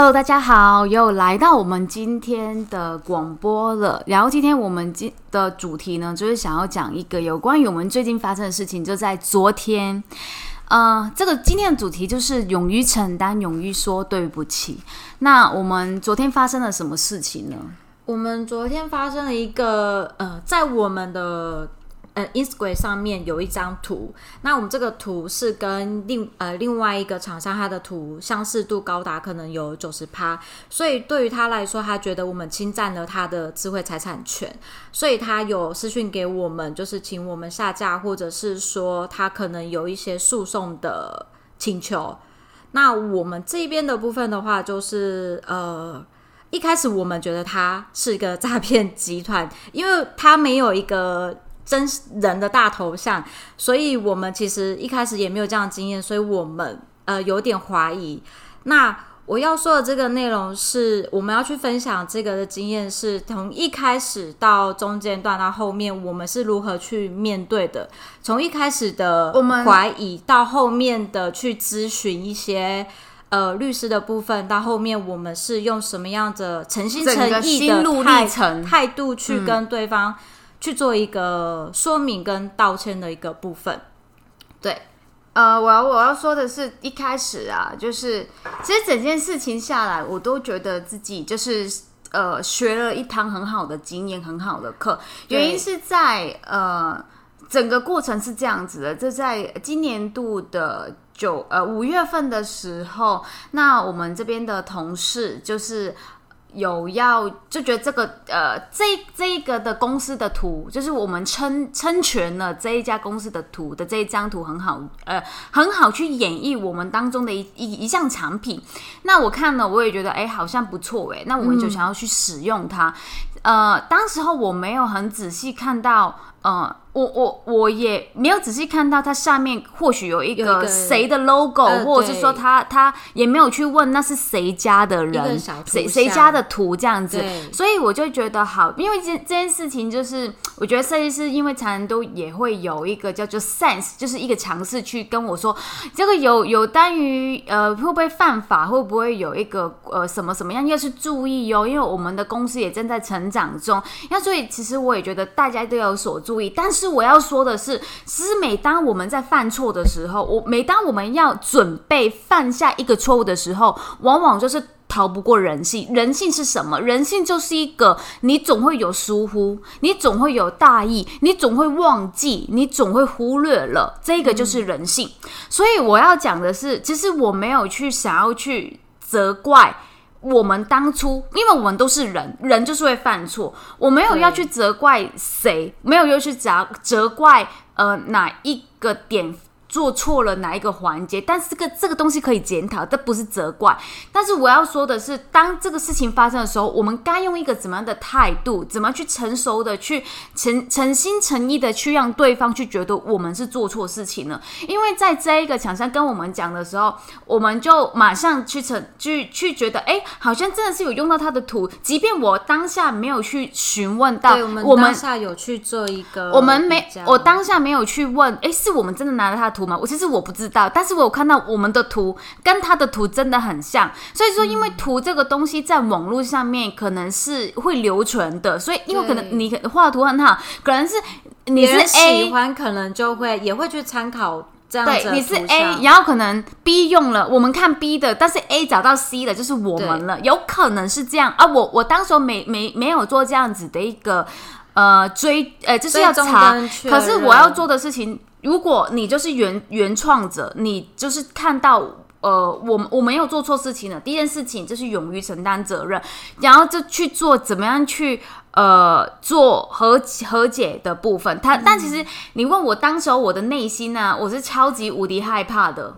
Hello，大家好，又来到我们今天的广播了。然后今天我们今的主题呢，就是想要讲一个有关于我们最近发生的事情，就在昨天。呃，这个今天的主题就是勇于承担，勇于说对不起。那我们昨天发生了什么事情呢？我们昨天发生了一个呃，在我们的。呃，Instagram 上面有一张图，那我们这个图是跟另呃另外一个厂商，它的图相似度高达可能有九十趴，所以对于他来说，他觉得我们侵占了他的智慧财产权，所以他有私讯给我们，就是请我们下架，或者是说他可能有一些诉讼的请求。那我们这边的部分的话，就是呃，一开始我们觉得他是一个诈骗集团，因为他没有一个。真人的大头像，所以我们其实一开始也没有这样的经验，所以我们呃有点怀疑。那我要说的这个内容是，我们要去分享这个的经验，是从一开始到中间段到后面，我们是如何去面对的。从一开始的我们怀疑，到后面的去咨询一些呃律师的部分，到后面我们是用什么样的诚心诚意的态态度去跟对方。去做一个说明跟道歉的一个部分。对，呃，我要我要说的是一开始啊，就是其实整件事情下来，我都觉得自己就是呃学了一堂很好的经验，很好的课。原因是在呃整个过程是这样子的，这在今年度的九呃五月份的时候，那我们这边的同事就是。有要就觉得这个呃这这一个的公司的图，就是我们称称全了这一家公司的图的这一张图很好，呃很好去演绎我们当中的一一一项产品。那我看了，我也觉得哎好像不错哎，那我们就想要去使用它。呃，当时候我没有很仔细看到，呃。我我我也没有仔细看到它下面或许有一个谁的 logo，或者是说他他也没有去问那是谁家的人，谁谁家的图这样子，所以我就觉得好，因为这这件事情就是我觉得设计师因为常常都也会有一个叫做 sense，就是一个尝试去跟我说这个有有单于呃会不会犯法，会不会有一个呃什么什么样要去注意哦，因为我们的公司也正在成长中，那所以其实我也觉得大家都有所注意，但是。是我要说的是，其实每当我们在犯错的时候，我每当我们要准备犯下一个错误的时候，往往就是逃不过人性。人性是什么？人性就是一个你总会有疏忽，你总会有大意，你总会忘记，你总会忽略了，这个就是人性。所以我要讲的是，其实我没有去想要去责怪。我们当初，因为我们都是人，人就是会犯错，我没有要去责怪谁，没有要去责责怪呃哪一个点。做错了哪一个环节？但是这个这个东西可以检讨，这不是责怪。但是我要说的是，当这个事情发生的时候，我们该用一个怎么样的态度，怎么去成熟的去诚诚心诚意的去让对方去觉得我们是做错事情了？因为在这一个厂商跟我们讲的时候，我们就马上去成去去觉得，哎，好像真的是有用到他的图，即便我当下没有去询问到，我们当下有去做一个，我们没，我当下没有去问，哎，是我们真的拿了他的图。图吗？我其实我不知道，但是我有看到我们的图跟他的图真的很像，所以说因为图这个东西在网络上面可能是会留存的，所以因为可能你画的图很好，可能是你是 A 喜欢，可能就会也会去参考这样子。对，你是 A，然后可能 B 用了，我们看 B 的，但是 A 找到 C 的，就是我们了，有可能是这样啊。我我当时没没没有做这样子的一个呃追呃，就是要查，可是我要做的事情。如果你就是原原创者，你就是看到呃，我我没有做错事情的，第一件事情就是勇于承担责任，然后就去做怎么样去呃做和和解的部分。他但其实你问我当时候我的内心呢，我是超级无敌害怕的。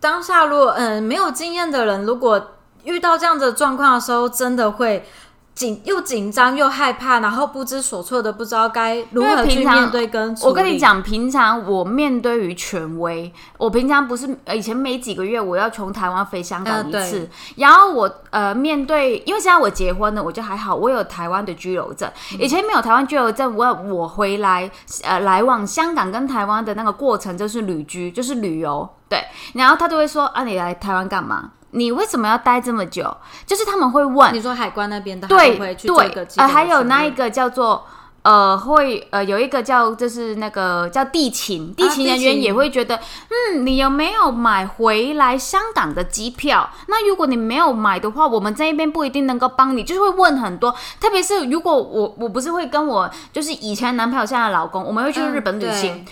当下如果嗯没有经验的人，如果遇到这样的状况的时候，真的会。紧又紧张又害怕，然后不知所措的，不知道该如何去面对跟我跟你讲，平常我面对于权威，我平常不是以前每几个月我要从台湾飞香港一次，然后我呃面对，因为现在我结婚了，我就还好，我有台湾的居留证，以前没有台湾居留证，我我回来呃来往香港跟台湾的那个过程就是旅居，就是旅游，对，然后他都会说啊，你来台湾干嘛？你为什么要待这么久？就是他们会问，你说海关那边的对对，呃，还有那一个叫做。呃，会呃有一个叫就是那个叫地勤，地勤人员也会觉得，嗯，你有没有买回来香港的机票？那如果你没有买的话，我们这一边不一定能够帮你，就是会问很多。特别是如果我我不是会跟我就是以前男朋友现在的老公，我们会去日本旅行，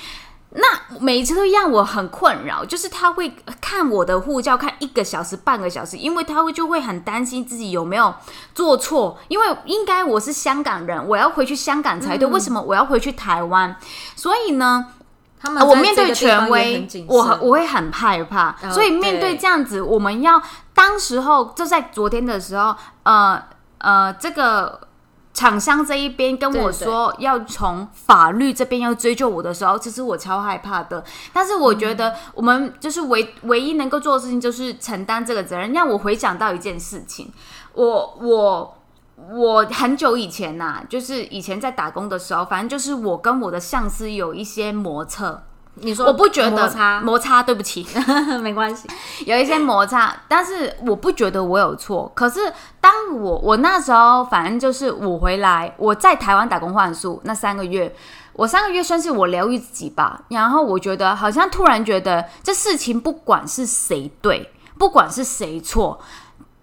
那每一次都让我很困扰，就是他会看我的护照看一个小时、半个小时，因为他会就会很担心自己有没有做错，因为应该我是香港人，我要回去香港才对，为什么我要回去台湾？所以呢，他们呃我面对权威，我很我会很害怕，哦所以面对对这样子，我们要当时候就在昨天的时候，呃呃，这个厂商这一边跟我说要从法律这边要追究我的时候，其实我超害怕的。但是我觉得我们就是唯唯一能够做的事情，就是承担这个责任。让我回想到一件事情，我我。我很久以前呐、就是以前在打工的时候，反正就是我跟我的上司有一些摩擦，你说我不觉得摩擦摩擦，对不起，没关系，有一些摩擦，但是我不觉得我有错。可是当我我那时候，反正就是我回来，我在台湾打工换宿那三个月，我三个月算是我疗愈自己吧。然后我觉得好像突然觉得这事情不管是谁对，不管是谁错，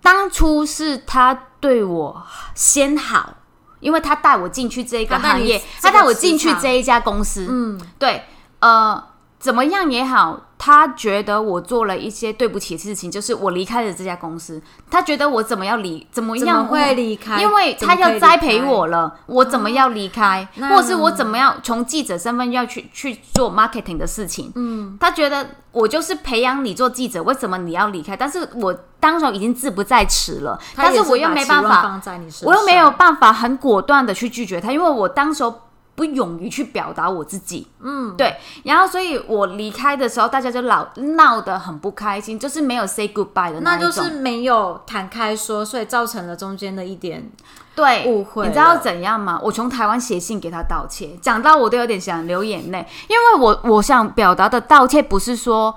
当初是他对我先好。因为他带我进去这个行业，这个他带我进去这一家公司，嗯，对，呃，怎么样也好，他觉得我做了一些对不起的事情，就是我离开了这家公司，他觉得我怎么要离，怎么样会离开？因为他要栽培我了，我怎么要离开，那或者是我怎么样从记者身份要去去做 marketing 的事情？嗯，他觉得我就是培养你做记者，为什么你要离开？但是我当时候已经志不在此了，但是我又没办法，我又没有办法很果断的去拒绝他，因为我当时候不勇于去表达我自己。嗯，对。然后，所以我离开的时候，大家就老闹得很不开心，就是没有 say goodbye 的那。就是没有坦开说，所以造成了中间的一点对误会。你知道怎样吗？我从台湾写信给他道歉，讲到我都有点想流眼泪，因为我我想表达的道歉不是说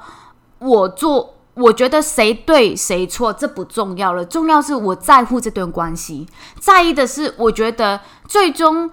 我做。我觉得谁对谁错这不重要了，重要是我在乎这段关系，在意的是我觉得最终，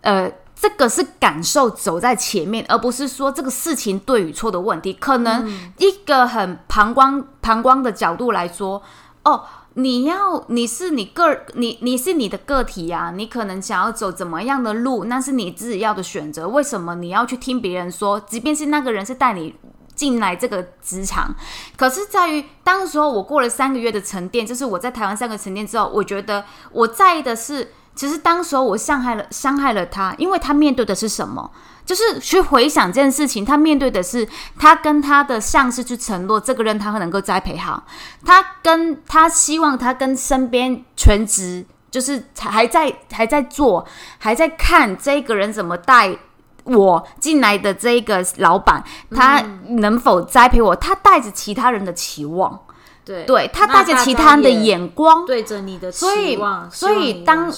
呃，这个是感受走在前面，而不是说这个事情对与错的问题。可能一个很旁观旁观的角度来说，哦，你要你是你个你你是你的个体呀、你可能想要走怎么样的路，那是你自己要的选择。为什么你要去听别人说？即便是那个人是带你进来这个职场，可是在于当时候我过了三个月的沉淀，就是我在台湾三个沉淀之后，我觉得我在意的是，其实当时候我伤害了伤害了他，因为他面对的是什么？就是去回想这件事情，他面对的是他跟他的上司去承诺这个人他会能够栽培好，他跟他希望他跟身边全职就是还在还在做，还在看这个人怎么带我进来的这个老板，他能否栽培我？他带着其他人的期望，对对他带着其他人的眼光，对着你的期望，所以当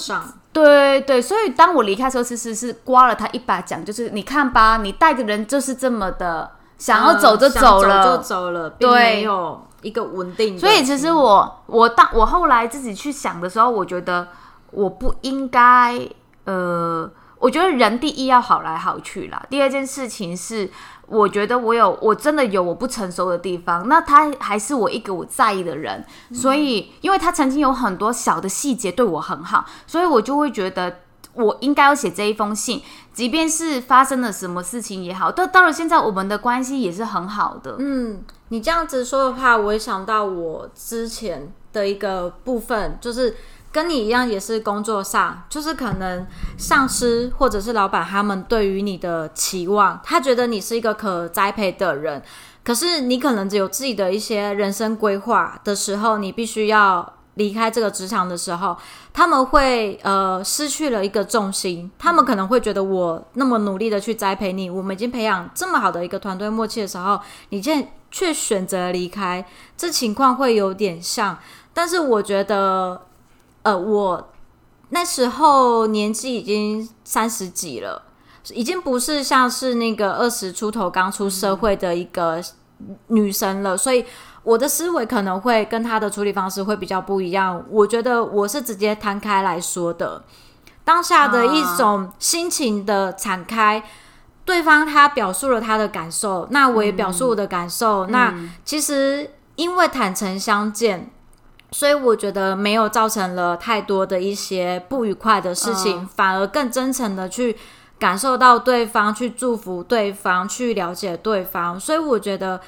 对对，所以当我离开的时候，其实是刮了他一巴掌，就是你看吧，你带的人就是这么的想要走就嗯走了，就走了，并对没有一个稳定。所以其实我我当我后来自己去想的时候，我觉得我不应该呃，我觉得人第一要好来好去啦。第二件事情是，我觉得我有我真的有我不成熟的地方，那他还是我一个我在意的人，所以因为他曾经有很多小的细节对我很好，所以我就会觉得。我应该要写这一封信，即便是发生了什么事情也好，到到了现在，我们的关系也是很好的。嗯，你这样子说的话，我也想到我之前的一个部分，就是跟你一样，也是工作上，就是可能上司或者是老板他们对于你的期望，他觉得你是一个可栽培的人，可是你可能只有自己的一些人生规划的时候，你必须要。离开这个职场的时候，他们会呃失去了一个重心，他们可能会觉得我那么努力的去栽培你，我们已经培养这么好的一个团队默契的时候，你现在却选择离开，这情况会有点像。但是我觉得，呃，我那时候年纪已经三十几了，已经不是像是那个二十出头刚出社会的一个女生了，所以我的思维可能会跟她的处理方式会比较不一样。我觉得我是直接摊开来说的，当下的一种心情的敞开。对方他表述了他的感受，那我也表述我的感受。那其实因为坦诚相见，所以我觉得没有造成了太多的一些不愉快的事情，反而更真诚的去感受到对方，去祝福对方，去了解对方。所以我觉得。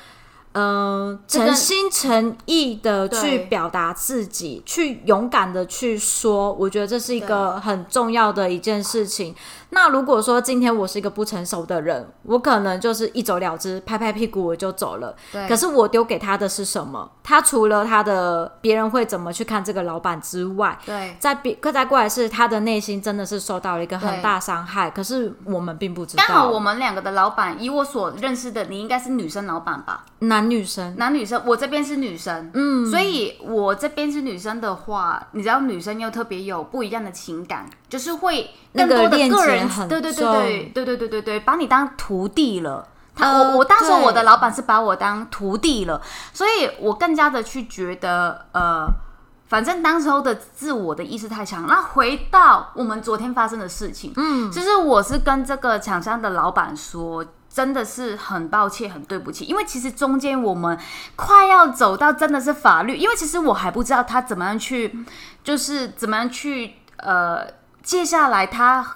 嗯，诚心诚意的去表达自己，去勇敢的去说，我觉得这是一个很重要的一件事情。那如果说今天我是一个不成熟的人，我可能就是一走了之，拍拍屁股我就走了。可是我丢给他的是什么？他除了他的别人会怎么去看这个老板之外，对，在别可再过来是他的内心真的是受到了一个很大伤害。可是我们并不知道。刚好我们两个的老板，以我所认识的，你应该是女生老板吧？男女生，男女生，我这边是女生，嗯，所以我这边是女生的话，你知道女生又特别有不一样的情感，就是会更多的个人，对对对对对对对对对，把你当徒弟了。他我我当时我的老板是把我当徒弟了，所以我更加的去觉得，呃，反正当时候的自我的意识太强。那回到我们昨天发生的事情，嗯，其实我是跟这个厂商的老板说。真的是很抱歉，很对不起，因为其实中间我们快要走到真的是法律，因为其实我还不知道他怎么样去，就是怎么样去呃，接下来他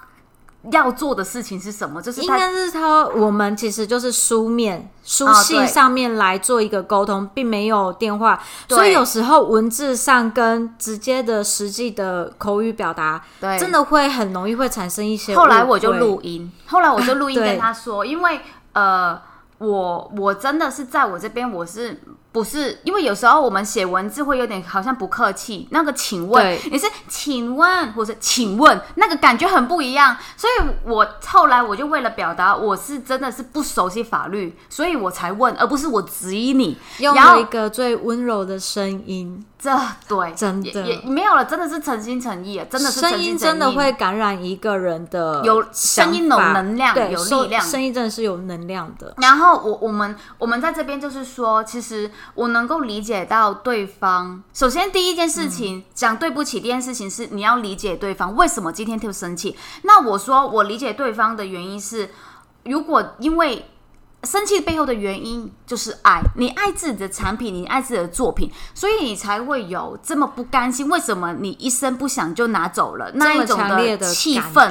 要做的事情是什么？就是应该是他，我们其实就是书面书信上面来做一个沟通，并没有电话，所以有时候文字上跟直接的实际的口语表达，对，真的会很容易会产生一些。后来我就录音，后来我就录音跟他说，因为。呃，我我真的是在我这边，我是不是因为有时候我们写文字会有点好像不客气，那个请问你是请问或者请问，那个感觉很不一样，所以我后来我就为了表达我是真的是不熟悉法律，所以我才问，而不是我质疑你，用了一个最温柔的声音。这对真的也没有了，真的是诚心诚意，真的是声音真的会感染一个人的有声音有能量，有力量，声音真的是有能量的。然后我我们我们在这边就是说，其实我能够理解到对方。首先第一件事情讲对不起，第一件事情是你要理解对方为什么今天特别生气。那我说我理解对方的原因是，如果因为。生气背后的原因就是爱你爱自己的产品，你爱自己的作品，所以你才会有这么不甘心。为什么你一声不响就拿走了那一种的气氛？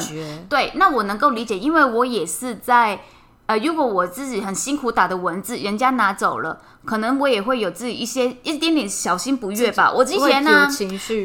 对，那我能够理解，因为我也是在呃，如果我自己很辛苦打的文字，人家拿走了，可能我也会有自己一些一点点小心不悦吧。我之前呢，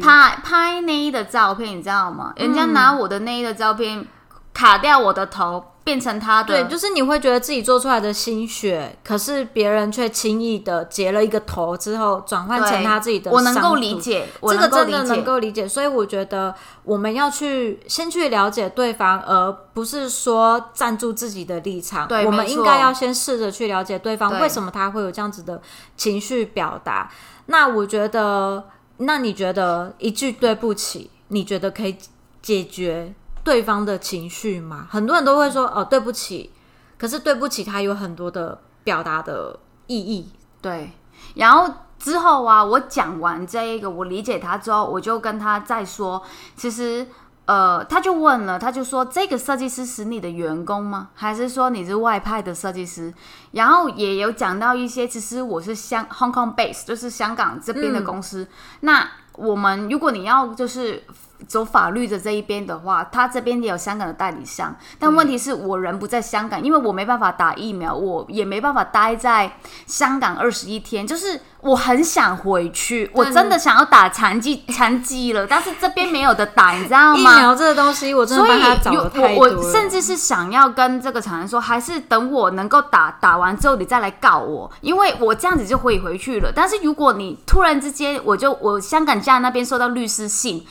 拍拍内衣的照片，你知道吗？人家拿我的内衣的照片卡掉我的头。变成他的对，就是你会觉得自己做出来的心血，可是别人却轻易的截了一个头之后，转换成他自己的。我能够理解，这个真的能够理解。所以我觉得我们要去先去了解对方，而不是说站住自己的立场。对，我们应该要先试着去了解对方为什么他会有这样子的情绪表达。那我觉得，那你觉得一句对不起，你觉得可以解决？对方的情绪嘛，很多人都会说哦对不起，可是对不起他有很多的表达的意义。对，然后之后啊，我讲完这一个，我理解他之后，我就跟他再说，其实呃，他就问了，他就说这个设计师是你的员工吗？还是说你是外派的设计师？然后也有讲到一些，其实我是香 Hong Kong base，就是香港这边的公司。那我们如果你要就是。走法律的这一边的话，他这边也有香港的代理商，但问题是我人不在香港，因为我没办法打疫苗，我也没办法待在香港二十一天。就是我很想回去，我真的想要打残疾 残疾了，但是这边没有的打，你知道吗？疫 苗这个东西，我真的帮他找了太多我甚至是想要跟这个厂商说，还是等我能够打打完之后，你再来告我，因为我这样子就可以回去了。但是如果你突然之间，我就我香港家那边收到律师信。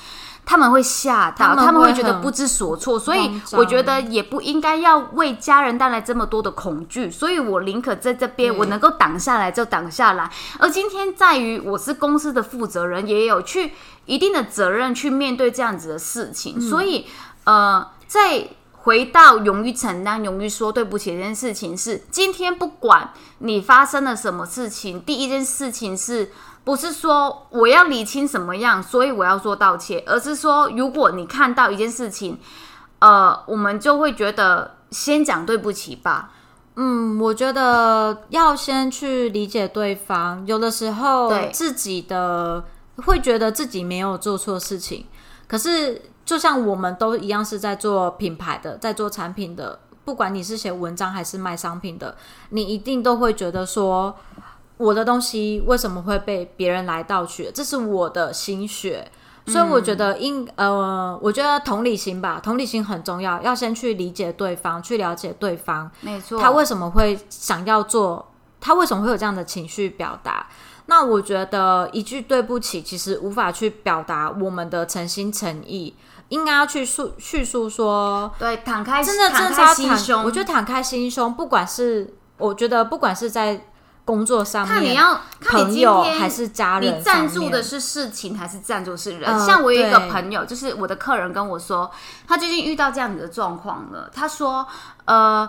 他们会吓到，他们会觉得不知所措，所以我觉得也不应该要为家人带来这么多的恐惧，所以我宁可在这边，我能够挡下来就挡下来。而今天在于我是公司的负责人，也有去一定的责任去面对这样子的事情，所以呃，在回到勇于承担、勇于说对不起这件事情是，今天不管你发生了什么事情，第一件事情是不是说我要理清什么样，所以我要说道歉，而是说如果你看到一件事情，呃，我们就会觉得先讲对不起吧。嗯，我觉得要先去理解对方，有的时候对自己的会觉得自己没有做错事情，可是就像我们都一样是在做品牌的，在做产品的，不管你是写文章还是卖商品的，你一定都会觉得说，我的东西为什么会被别人来盗取？这是我的心血。所以我觉得应呃，我觉得同理心吧，同理心很重要，要先去理解对方，去了解对方，没错，他为什么会想要做？他为什么会有这样的情绪表达？那我觉得一句对不起，其实无法去表达我们的诚心诚意，应该要去述叙述说，对敞开真的真的心胸，我觉得坦开心胸，不管是我觉得不管是在工作上面，看你要看你朋今天友还是家人你，赞助的是事情还是赞助是人？嗯像我有一个朋友，就是我的客人跟我说，他最近遇到这样子的状况了。他说：“呃，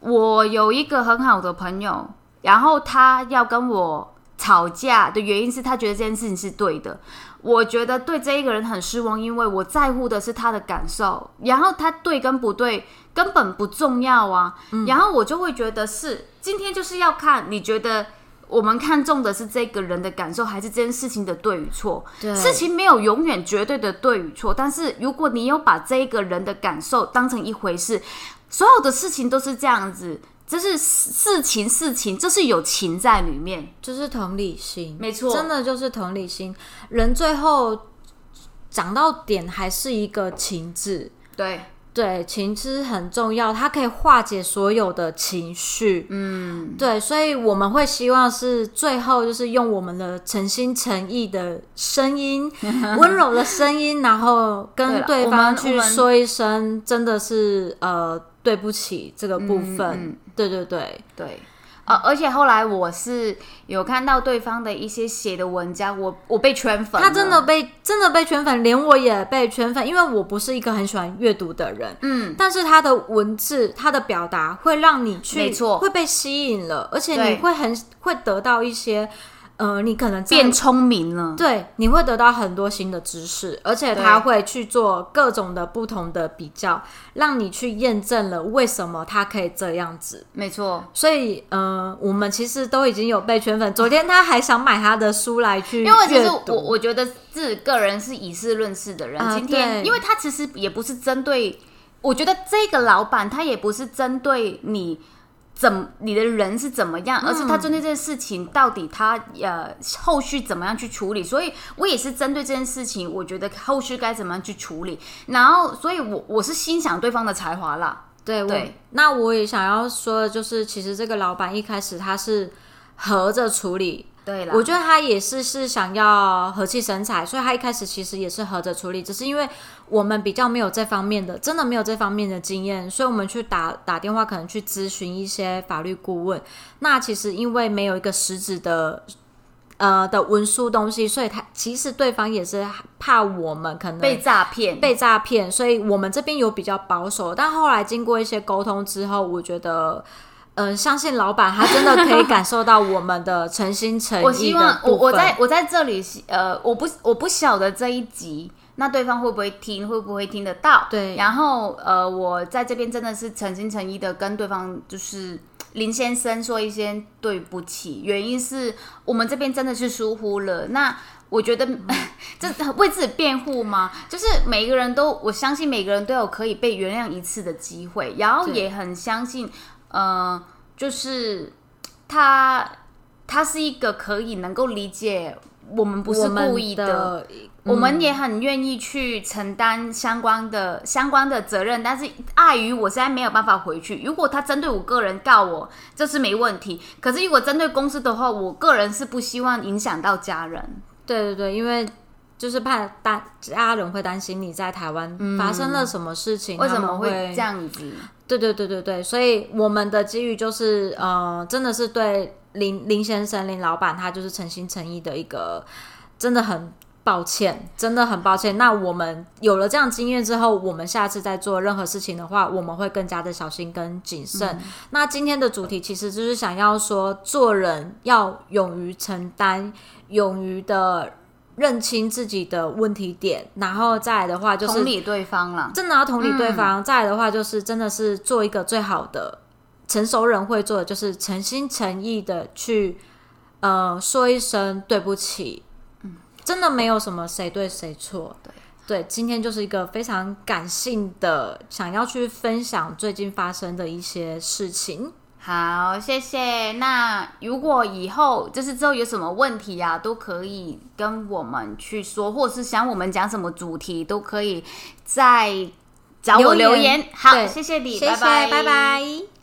我有一个很好的朋友，然后他要跟我吵架的原因是他觉得这件事情是对的。我觉得对这一个人很失望，因为我在乎的是他的感受，然后他对跟不对根本不重要啊。然后我就会觉得是今天就是要看你觉得。”我们看重的是这个人的感受，还是这件事情的对与错？事情没有永远绝对的对与错，但是如果你有把这一个人的感受当成一回事，所有的事情都是这样子，这是事情事情，这是有情在里面。就是同理心，没错真的就是同理心。人最后讲到点还是一个情字，对，对，情字很重要，它可以化解所有的情绪。嗯，对，所以我们会希望是最后就是用我们的诚心诚意的声音，温柔的声音，然后跟对方去说一声，真的是呃对不起这个部分。嗯对对对，对。呃，而且后来我是有看到对方的一些写的文章，我我被圈粉，他真的被真的被圈粉，连我也被圈粉，因为我不是一个很喜欢阅读的人，嗯，但是他的文字、他的表达会让你去，没错。会被吸引了，而且你会很会得到一些，呃，你可能变聪明了。对，你会得到很多新的知识，而且他会去做各种的不同的比较，让你去验证了为什么他可以这样子。没错，所以，呃，我们其实都已经有被圈粉。昨天他还想买他的书来去因为其实我我觉得自己个人是以事论事的人。啊今天，因为他其实也不是针对，我觉得这个老板他也不是针对你怎你的人是怎么样，而是他针对这件事情到底他呃后续怎么样去处理。所以我也是针对这件事情，我觉得后续该怎么样去处理。然后，所以我我是欣赏对方的才华啦。对我对那我也想要说的就是，其实这个老板一开始他是合着处理，对啦，我觉得他也是是想要和气生财，所以他一开始其实也是合着处理，只是因为我们比较没有这方面的，真的没有这方面的经验，所以我们去打打电话，可能去咨询一些法律顾问。那其实因为没有一个实质的。呃的文书东西，所以他其实对方也是怕我们可能被诈骗，被诈骗，所以我们这边有比较保守，但后来经过一些沟通之后，我觉得，呃，相信老板他真的可以感受到我们的诚心诚意 我希望我我在我在这里，呃，我不我不晓得这一集，那对方会不会听，会不会听得到？对然后呃，我在这边真的是诚心诚意的跟对方就是林先生说一些对不起，原因是我们这边真的是疏忽了。那我觉得 这为自己辩护吗？就是每一个人都，我相信每个人都有可以被原谅一次的机会，然后也很相信，呃，就是他他是一个可以能够理解我们不是故意的，的，我们也很愿意去承担相关的相关的责任，但是碍于我现在没有办法回去。如果他针对我个人告我，这是没问题。可是如果针对公司的话，我个人是不希望影响到家人。对对对，因为就是怕担家人会担心你在台湾发生了什么事情，为什么会这样子？对对对对对，所以我们的机遇就是，呃，真的是对林林先生林老板，他就是诚心诚意的一个，真的很抱歉，真的很抱歉。那我们有了这样经验之后，我们下次再做任何事情的话，我们会更加的小心跟谨慎。那今天的主题其实就是想要说，做人要勇于承担，勇于的认清自己的问题点，然后再来的话就是同理对方了。真的要同理对方。再来的话就是真的是做一个最好的成熟人会做的，就是诚心诚意的去呃说一声对不起。嗯真的没有什么谁对谁错，对对，今天就是一个非常感性的，想要去分享最近发生的一些事情。好，谢谢。那如果以后就是之后有什么问题啊，都可以跟我们去说，或者是想我们讲什么主题，都可以在找我留言。好，谢谢你，谢谢，拜拜。